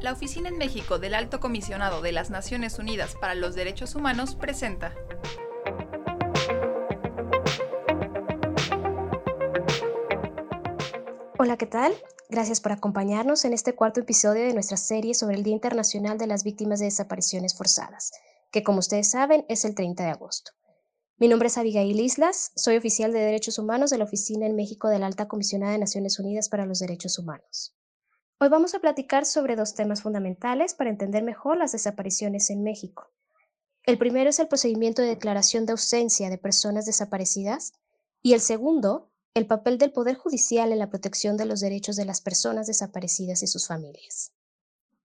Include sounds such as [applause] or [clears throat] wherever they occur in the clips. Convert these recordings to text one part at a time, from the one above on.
La Oficina en México del Alto Comisionado de las Naciones Unidas para los Derechos Humanos presenta Hola, ¿qué tal? Gracias por acompañarnos en este cuarto episodio de nuestra serie sobre el Día Internacional de las Víctimas de Desapariciones Forzadas, que como ustedes saben es el 30 de agosto. Mi nombre es Abigail Islas, soy oficial de Derechos Humanos de la Oficina en México de la Alta Comisionada de Naciones Unidas para los Derechos Humanos. Hoy vamos a platicar sobre dos temas fundamentales para entender mejor las desapariciones en México. El primero es el procedimiento de declaración de ausencia de personas desaparecidas y el segundo, el papel del Poder Judicial en la protección de los derechos de las personas desaparecidas y sus familias.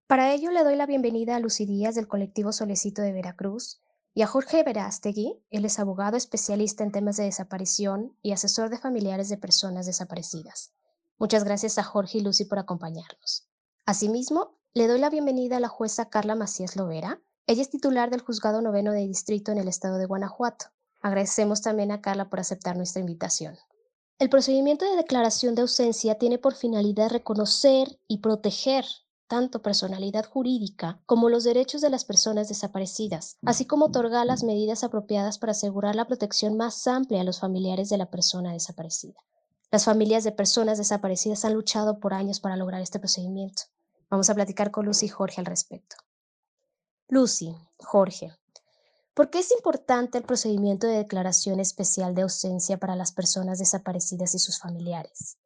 Para ello le doy la bienvenida a Lucy Díaz del colectivo Solecito de Veracruz y a Jorge Verástegui, él es abogado especialista en temas de desaparición y asesor de familiares de personas desaparecidas. Muchas gracias a Jorge y Lucy por acompañarnos. Asimismo, le doy la bienvenida a la jueza Carla Macías Lovera. Ella es titular del Juzgado Noveno de Distrito en el estado de Guanajuato. Agradecemos también a Carla por aceptar nuestra invitación. El procedimiento de declaración de ausencia tiene por finalidad reconocer y proteger tanto personalidad jurídica como los derechos de las personas desaparecidas, así como otorgar las medidas apropiadas para asegurar la protección más amplia a los familiares de la persona desaparecida. Las familias de personas desaparecidas han luchado por años para lograr este procedimiento. Vamos a platicar con Lucy y Jorge al respecto. Lucy, Jorge, ¿por qué es importante el procedimiento de declaración especial de ausencia para las personas desaparecidas y sus familiares?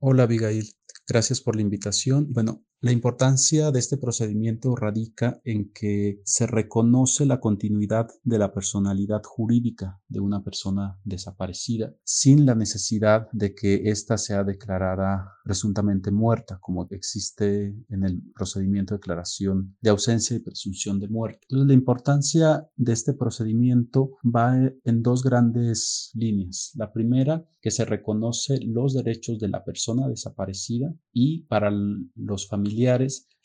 Hola, Abigail. Gracias por la invitación. Bueno, la importancia de este procedimiento radica en que se reconoce la continuidad de la personalidad jurídica de una persona desaparecida sin la necesidad de que ésta sea declarada presuntamente muerta, como existe en el procedimiento de declaración de ausencia y presunción de muerte. La importancia de este procedimiento va en dos grandes líneas. La primera, que se reconoce los derechos de la persona desaparecida y para los familiares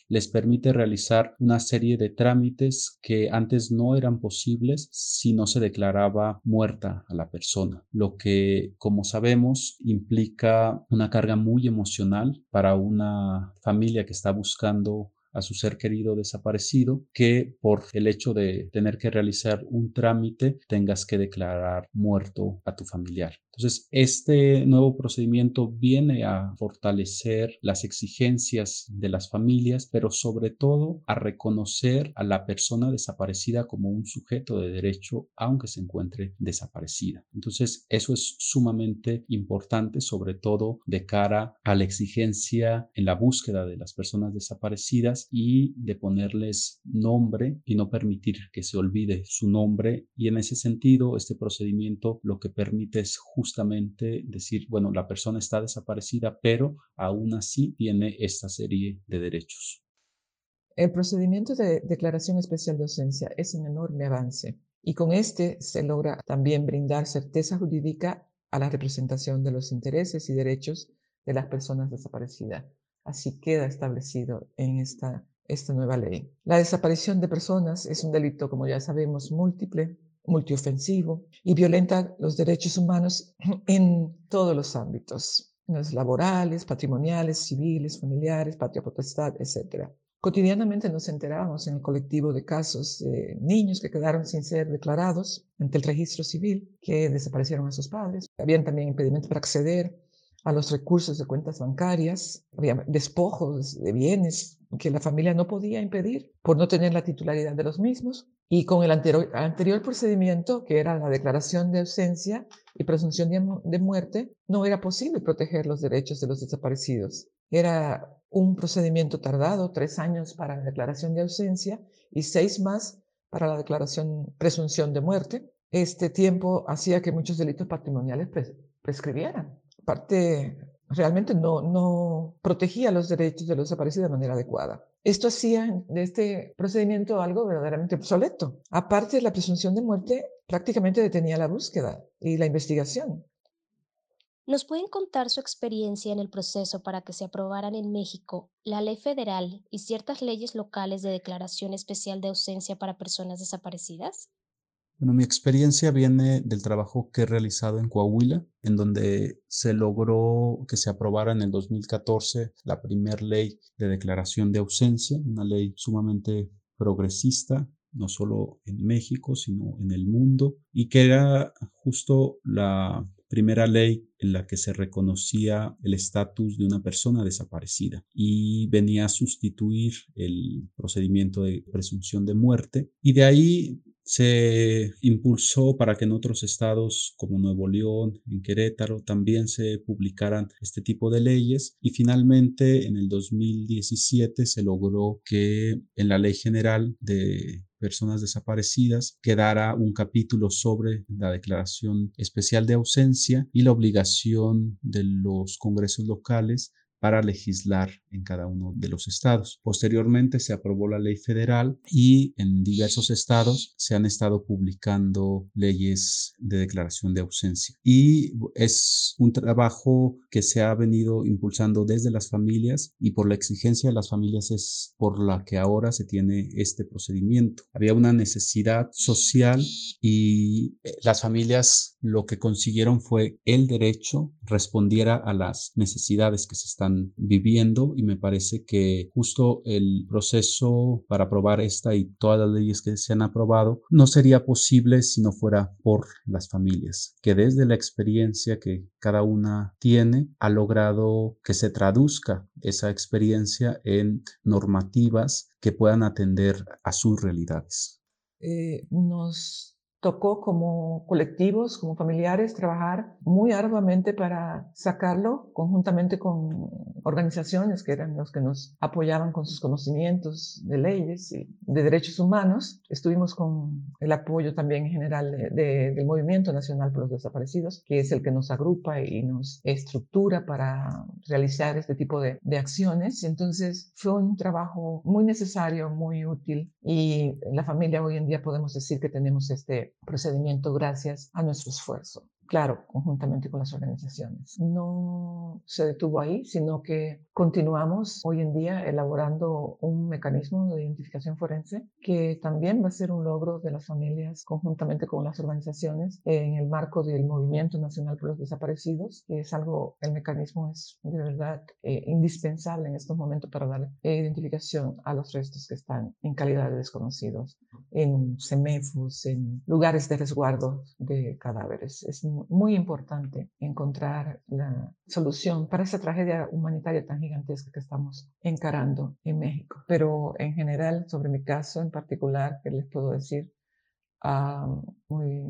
les permite realizar una serie de trámites que antes no eran posibles si no se declaraba muerta a la persona, lo que, como sabemos, implica una carga muy emocional para una familia que está buscando a su ser querido desaparecido que por el hecho de tener que realizar un trámite tengas que declarar muerto a tu familiar. Entonces, este nuevo procedimiento viene a fortalecer las exigencias de las familias, pero sobre todo a reconocer a la persona desaparecida como un sujeto de derecho, aunque se encuentre desaparecida. Entonces, eso es sumamente importante, sobre todo de cara a la exigencia en la búsqueda de las personas desaparecidas y de ponerles nombre y no permitir que se olvide su nombre. Y en ese sentido, este procedimiento lo que permite es justamente justamente decir, bueno, la persona está desaparecida, pero aún así tiene esta serie de derechos. El procedimiento de declaración especial de ausencia es un enorme avance y con este se logra también brindar certeza jurídica a la representación de los intereses y derechos de las personas desaparecidas. Así queda establecido en esta, esta nueva ley. La desaparición de personas es un delito, como ya sabemos, múltiple multiofensivo y violenta los derechos humanos [clears throat] en todos los ámbitos, los laborales, patrimoniales, civiles, familiares, patria potestad, etc. Cotidianamente nos enterábamos en el colectivo de casos de niños que quedaron sin ser declarados ante el registro civil, que desaparecieron a sus padres. Habían también impedimentos para acceder a los recursos de cuentas bancarias, había despojos de bienes que la familia no podía impedir por no tener la titularidad de los mismos. Y con el anterior, procedimiento, que era la declaración de ausencia y presunción de, muerte, no era posible proteger los derechos de los desaparecidos. Era un procedimiento tardado, tres años para la declaración de ausencia y seis más para la declaración presunción de muerte. Este tiempo hacía que muchos delitos patrimoniales prescribieran. Aparte, realmente no, no protegía los derechos de los desaparecidos de manera adecuada. Esto hacía de este procedimiento algo verdaderamente obsoleto. Aparte, la presunción de muerte prácticamente detenía la búsqueda y la investigación. ¿Nos pueden contar su experiencia en el proceso para que se aprobaran en México la ley federal y ciertas leyes locales de declaración especial de ausencia para personas desaparecidas? Bueno, mi experiencia viene del trabajo que he realizado en Coahuila, en donde se logró que se aprobara en el 2014 la primera ley de declaración de ausencia, una ley sumamente progresista, no solo en México, sino en el mundo, y que era justo la primera ley en la que se reconocía el estatus de una persona desaparecida y venía a sustituir el procedimiento de presunción de muerte. Y de ahí se impulsó para que en otros estados como Nuevo León, en Querétaro, también se publicaran este tipo de leyes y finalmente en el 2017 se logró que en la Ley General de personas desaparecidas quedara un capítulo sobre la declaración especial de ausencia y la obligación de los congresos locales para legislar en cada uno de los estados. Posteriormente se aprobó la ley federal y en diversos estados se han estado publicando leyes de declaración de ausencia. Y es un trabajo que se ha venido impulsando desde las familias y por la exigencia de las familias es por la que ahora se tiene este procedimiento. Había una necesidad social y eh, las familias lo que consiguieron fue el derecho respondiera a las necesidades que se están viviendo y me parece que justo el proceso para aprobar esta y todas las leyes que se han aprobado no sería posible si no fuera por las familias, que desde la experiencia que cada una tiene ha logrado que se traduzca esa experiencia en normativas que puedan atender a sus realidades. Eh, tocó como colectivos, como familiares, trabajar muy arduamente para sacarlo conjuntamente con organizaciones que eran los que nos apoyaban con sus conocimientos de leyes y de derechos humanos. Estuvimos con el apoyo también en general del Movimiento Nacional por los Desaparecidos, que es el que nos agrupa y nos estructura para realizar este tipo de, de acciones. Entonces fue un trabajo muy necesario, muy útil y la familia hoy en día podemos decir que tenemos este procedimiento gracias a nuestro esfuerzo claro, conjuntamente con las organizaciones. No se detuvo ahí, sino que continuamos hoy en día elaborando un mecanismo de identificación forense que también va a ser un logro de las familias conjuntamente con las organizaciones en el marco del Movimiento Nacional por los Desaparecidos, es algo, el mecanismo es de verdad eh, indispensable en estos momentos para dar identificación a los restos que están en calidad de desconocidos, en semefus, en lugares de resguardo de cadáveres. Es muy importante encontrar la solución para esa tragedia humanitaria tan gigantesca que estamos encarando en México. Pero en general, sobre mi caso en particular, que les puedo decir, ah, muy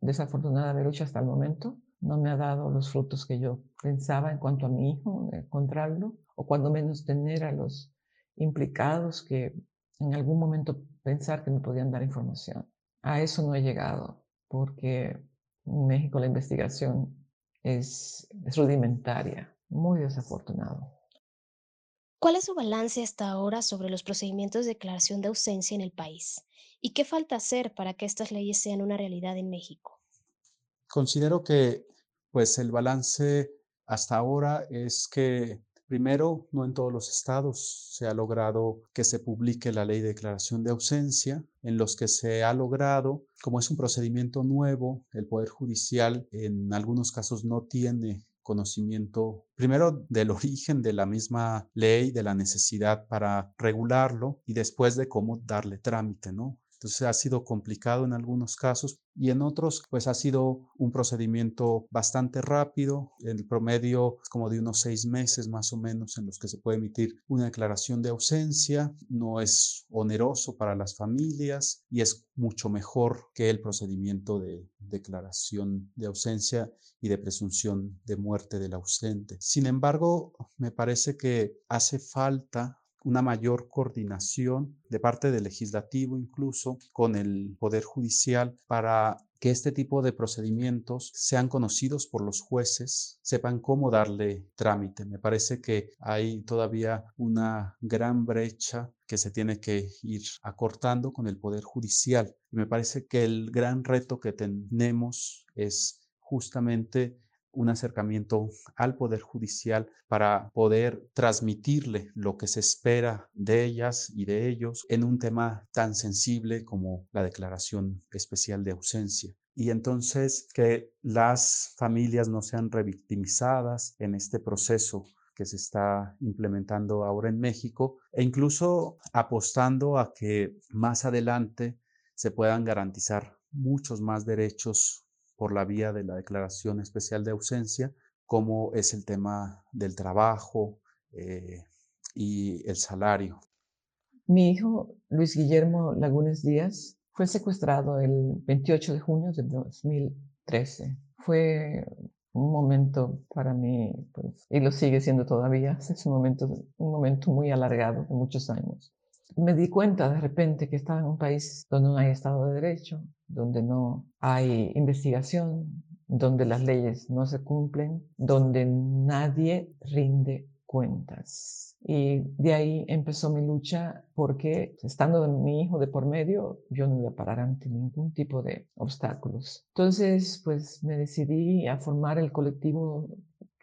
desafortunada mi lucha hasta el momento. No me ha dado los frutos que yo pensaba en cuanto a mi hijo, encontrarlo, o cuando menos tener a los implicados que en algún momento pensar que me podían dar información. A eso no he llegado, porque en México la investigación es, rudimentaria, muy desafortunado. ¿Cuál es su balance hasta ahora sobre los procedimientos de declaración de ausencia en el país? ¿Y qué falta hacer para que estas leyes sean una realidad en México? Considero que pues el balance hasta ahora es que Primero, no en todos los estados se ha logrado que se publique la ley de declaración de ausencia, en los que se ha logrado, como es un procedimiento nuevo, el Poder Judicial en algunos casos no tiene conocimiento, primero del origen de la misma ley, de la necesidad para regularlo y después de cómo darle trámite, ¿no? Entonces ha sido complicado en algunos casos y en otros pues ha sido un procedimiento bastante rápido, el promedio como de unos seis meses más o menos en los que se puede emitir una declaración de ausencia, no es oneroso para las familias y es mucho mejor que el procedimiento de declaración de ausencia y de presunción de muerte del ausente. Sin embargo, me parece que hace falta una mayor coordinación de parte del legislativo incluso con el Poder Judicial para que este tipo de procedimientos sean conocidos por los jueces, sepan cómo darle trámite. Me parece que hay todavía una gran brecha que se tiene que ir acortando con el Poder Judicial. Me parece que el gran reto que tenemos es justamente un acercamiento al Poder Judicial para poder transmitirle lo que se espera de ellas y de ellos en un tema tan sensible como la declaración especial de ausencia. Y entonces que las familias no sean revictimizadas en este proceso que se está implementando ahora en México e incluso apostando a que más adelante se puedan garantizar muchos más derechos por la vía de la declaración especial de ausencia, como es el tema del trabajo eh, y el salario. Mi hijo Luis Guillermo Lagunes Díaz fue secuestrado el 28 de junio de 2013. Fue un momento para mí, pues, y lo sigue siendo todavía, [laughs] es un momento, un momento muy alargado de muchos años. Me di cuenta de repente que estaba en un país donde no hay Estado de Derecho, donde no hay investigación, donde las leyes no se cumplen, donde nadie rinde cuentas. Y de ahí empezó mi lucha porque estando mi hijo de por medio, yo no iba a parar ante ningún tipo de obstáculos. Entonces, pues me decidí a formar el colectivo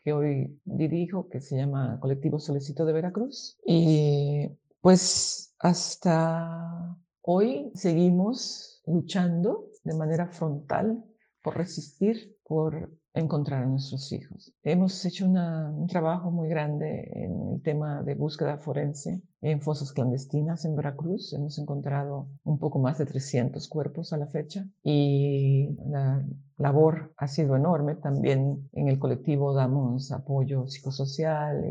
que hoy dirijo, que se llama Colectivo Solicito de Veracruz. Y pues hasta hoy seguimos luchando de manera frontal por resistir, por encontrar a nuestros hijos. Hemos hecho un trabajo muy grande en el tema de búsqueda forense en fosas clandestinas en Veracruz. Hemos encontrado un poco más de 300 cuerpos a la fecha y la labor ha sido enorme. También en el colectivo damos apoyo psicosocial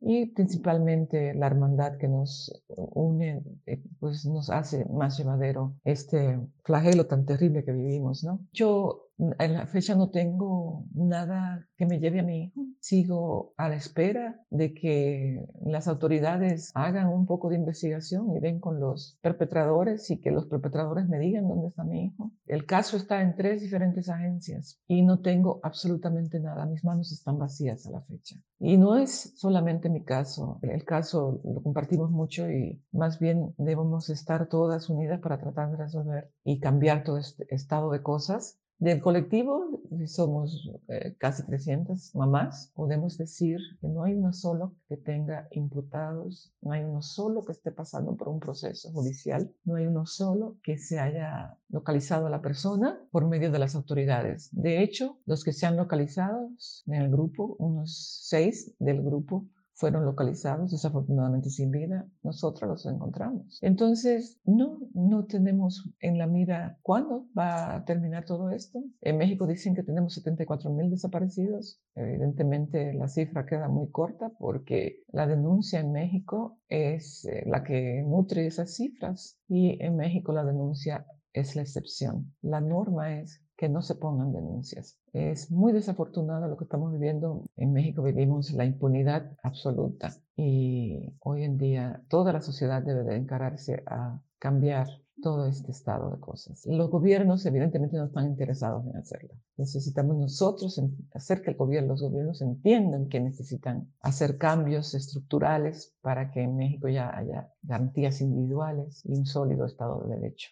y, principalmente la hermandad que nos une, eh, pues nos hace más llevadero este flagelo tan terrible que vivimos, ¿no? Yo en la fecha no tengo nada que me lleve a mi hijo. Sigo a la espera de que las autoridades hagan un poco de investigación y ven con los perpetradores y que los perpetradores me digan dónde está mi hijo. El caso está en tres diferentes agencias y no tengo absolutamente nada. Mis manos están vacías a la fecha. Y no es solamente mi caso. El caso lo compartimos mucho y más bien debemos estar todas unidas para tratar de resolver y cambiar todo este estado de cosas del colectivo, somos eh, casi 300 mamás, podemos decir que no hay uno solo que tenga imputados, no hay uno solo que esté pasando por un proceso judicial, no hay uno solo que se haya localizado a la persona por medio de las autoridades. De hecho, los que se han localizado en el grupo, unos seis del grupo, fueron localizados desafortunadamente sin vida, nosotros los encontramos. Entonces, no, no tenemos en la mira cuándo va a terminar todo esto. En México dicen que tenemos 74 mil desaparecidos. Evidentemente la cifra queda muy corta porque la denuncia en México es eh, la que nutre esas cifras y en México la denuncia es la excepción. La norma es que no se pongan denuncias. Es muy desafortunado lo que estamos viviendo. En México vivimos la impunidad absoluta y hoy en día toda la sociedad debe de encararse a cambiar todo este estado de cosas. Los gobiernos evidentemente no están interesados en hacerlo. Necesitamos nosotros hacer que el gobierno, los gobiernos entiendan que necesitan hacer cambios estructurales para que en México ya haya garantías individuales y un sólido estado de derecho.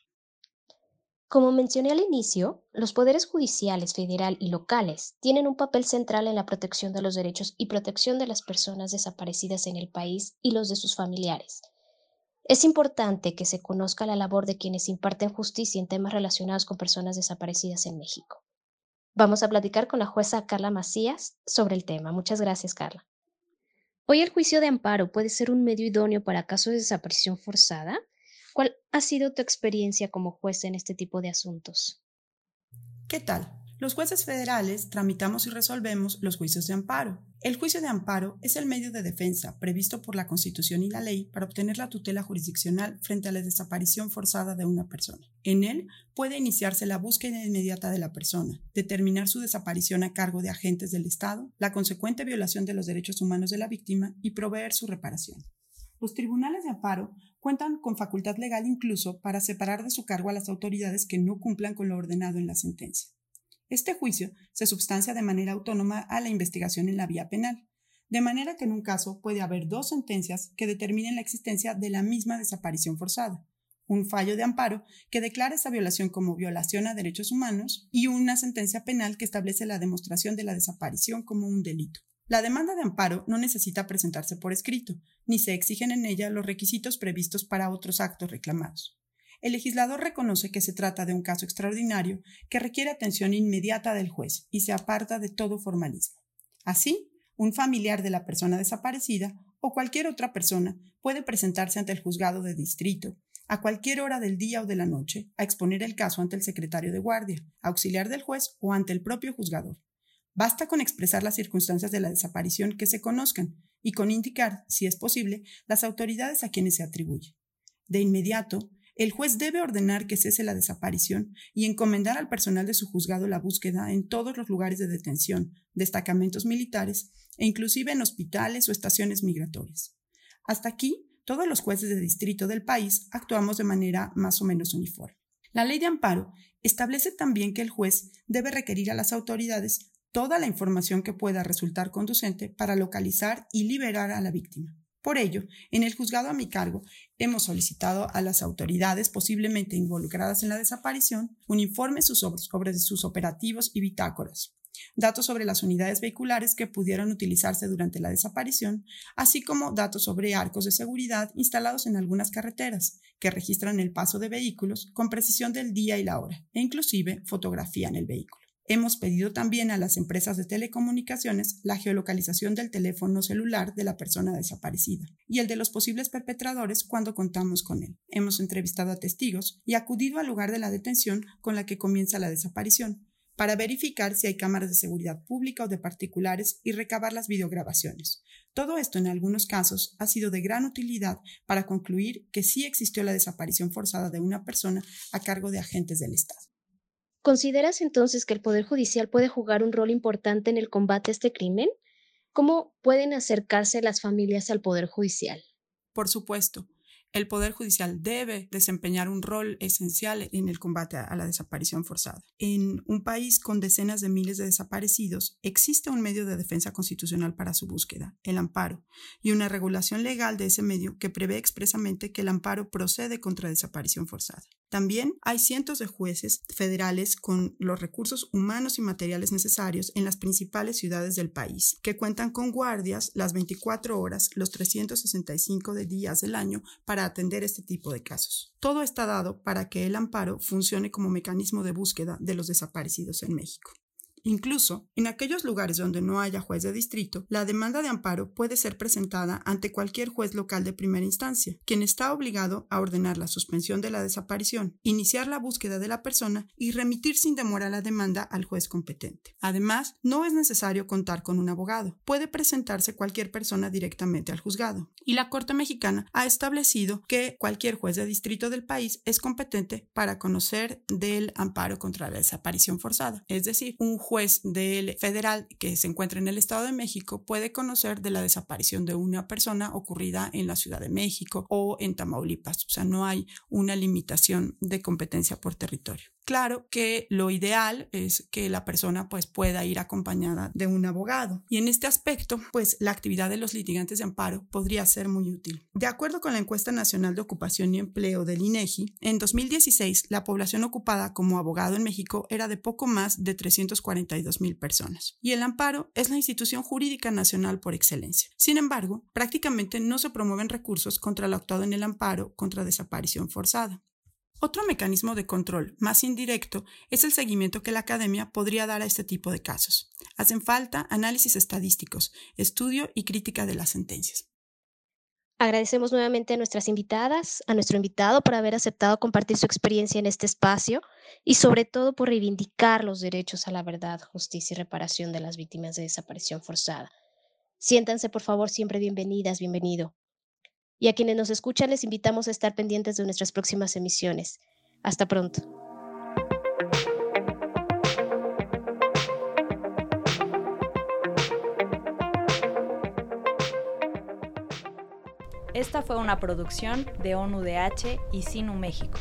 Como mencioné al inicio, los poderes judiciales federal y locales tienen un papel central en la protección de los derechos y protección de las personas desaparecidas en el país y los de sus familiares. Es importante que se conozca la labor de quienes imparten justicia en temas relacionados con personas desaparecidas en México. Vamos a platicar con la jueza Carla Macías sobre el tema. Muchas gracias, Carla. Hoy el juicio de amparo puede ser un medio idóneo para casos de desaparición forzada. ¿Cuál ha sido tu experiencia como juez en este tipo de asuntos? ¿Qué tal? Los jueces federales tramitamos y resolvemos los juicios de amparo. El juicio de amparo es el medio de defensa previsto por la Constitución y la ley para obtener la tutela jurisdiccional frente a la desaparición forzada de una persona. En él puede iniciarse la búsqueda inmediata de la persona, determinar su desaparición a cargo de agentes del Estado, la consecuente violación de los derechos humanos de la víctima y proveer su reparación. Los tribunales de amparo cuentan con facultad legal incluso para separar de su cargo a las autoridades que no cumplan con lo ordenado en la sentencia. Este juicio se substancia de manera autónoma a la investigación en la vía penal, de manera que en un caso puede haber dos sentencias que determinen la existencia de la misma desaparición forzada, un fallo de amparo que declara esa violación como violación a derechos humanos y una sentencia penal que establece la demostración de la desaparición como un delito. La demanda de amparo no necesita presentarse por escrito, ni se exigen en ella los requisitos previstos para otros actos reclamados. El legislador reconoce que se trata de un caso extraordinario que requiere atención inmediata del juez y se aparta de todo formalismo. Así, un familiar de la persona desaparecida o cualquier otra persona puede presentarse ante el juzgado de distrito a cualquier hora del día o de la noche a exponer el caso ante el secretario de guardia, auxiliar del juez o ante el propio juzgador. Basta con expresar las circunstancias de la desaparición que se conozcan y con indicar, si es posible, las autoridades a quienes se atribuye. De inmediato, el juez debe ordenar que cese la desaparición y encomendar al personal de su juzgado la búsqueda en todos los lugares de detención, destacamentos militares e inclusive en hospitales o estaciones migratorias. Hasta aquí, todos los jueces de distrito del país actuamos de manera más o menos uniforme. La ley de amparo establece también que el juez debe requerir a las autoridades toda la información que pueda resultar conducente para localizar y liberar a la víctima. Por ello, en el juzgado a mi cargo, hemos solicitado a las autoridades posiblemente involucradas en la desaparición un informe sobre sus operativos y bitácoras, datos sobre las unidades vehiculares que pudieron utilizarse durante la desaparición, así como datos sobre arcos de seguridad instalados en algunas carreteras que registran el paso de vehículos con precisión del día y la hora, e inclusive fotografía en el vehículo. Hemos pedido también a las empresas de telecomunicaciones la geolocalización del teléfono celular de la persona desaparecida y el de los posibles perpetradores cuando contamos con él. Hemos entrevistado a testigos y acudido al lugar de la detención con la que comienza la desaparición para verificar si hay cámaras de seguridad pública o de particulares y recabar las videograbaciones. Todo esto en algunos casos ha sido de gran utilidad para concluir que sí existió la desaparición forzada de una persona a cargo de agentes del Estado. ¿Consideras entonces que el Poder Judicial puede jugar un rol importante en el combate a este crimen? ¿Cómo pueden acercarse las familias al Poder Judicial? Por supuesto el Poder Judicial debe desempeñar un rol esencial en el combate a la desaparición forzada. En un país con decenas de miles de desaparecidos, existe un medio de defensa constitucional para su búsqueda, el amparo, y una regulación legal de ese medio que prevé expresamente que el amparo procede contra desaparición forzada. También hay cientos de jueces federales con los recursos humanos y materiales necesarios en las principales ciudades del país, que cuentan con guardias las 24 horas, los 365 días del año para atender este tipo de casos. Todo está dado para que el amparo funcione como mecanismo de búsqueda de los desaparecidos en México. Incluso, en aquellos lugares donde no haya juez de distrito, la demanda de amparo puede ser presentada ante cualquier juez local de primera instancia, quien está obligado a ordenar la suspensión de la desaparición, iniciar la búsqueda de la persona y remitir sin demora la demanda al juez competente. Además, no es necesario contar con un abogado. Puede presentarse cualquier persona directamente al juzgado. Y la Corte Mexicana ha establecido que cualquier juez de distrito del país es competente para conocer del amparo contra la desaparición forzada, es decir, un juez del federal que se encuentra en el Estado de México puede conocer de la desaparición de una persona ocurrida en la Ciudad de México o en Tamaulipas. O sea, no hay una limitación de competencia por territorio. Claro que lo ideal es que la persona pues pueda ir acompañada de un abogado y en este aspecto pues la actividad de los litigantes de amparo podría ser muy útil. De acuerdo con la encuesta nacional de ocupación y empleo del INEGI, en 2016 la población ocupada como abogado en México era de poco más de 342 mil personas y el amparo es la institución jurídica nacional por excelencia. Sin embargo, prácticamente no se promueven recursos contra el actuado en el amparo contra desaparición forzada. Otro mecanismo de control más indirecto es el seguimiento que la academia podría dar a este tipo de casos. Hacen falta análisis estadísticos, estudio y crítica de las sentencias. Agradecemos nuevamente a nuestras invitadas, a nuestro invitado por haber aceptado compartir su experiencia en este espacio y sobre todo por reivindicar los derechos a la verdad, justicia y reparación de las víctimas de desaparición forzada. Siéntanse por favor siempre bienvenidas, bienvenido y a quienes nos escuchan les invitamos a estar pendientes de nuestras próximas emisiones. Hasta pronto. Esta fue una producción de ONUDH y Sinu México.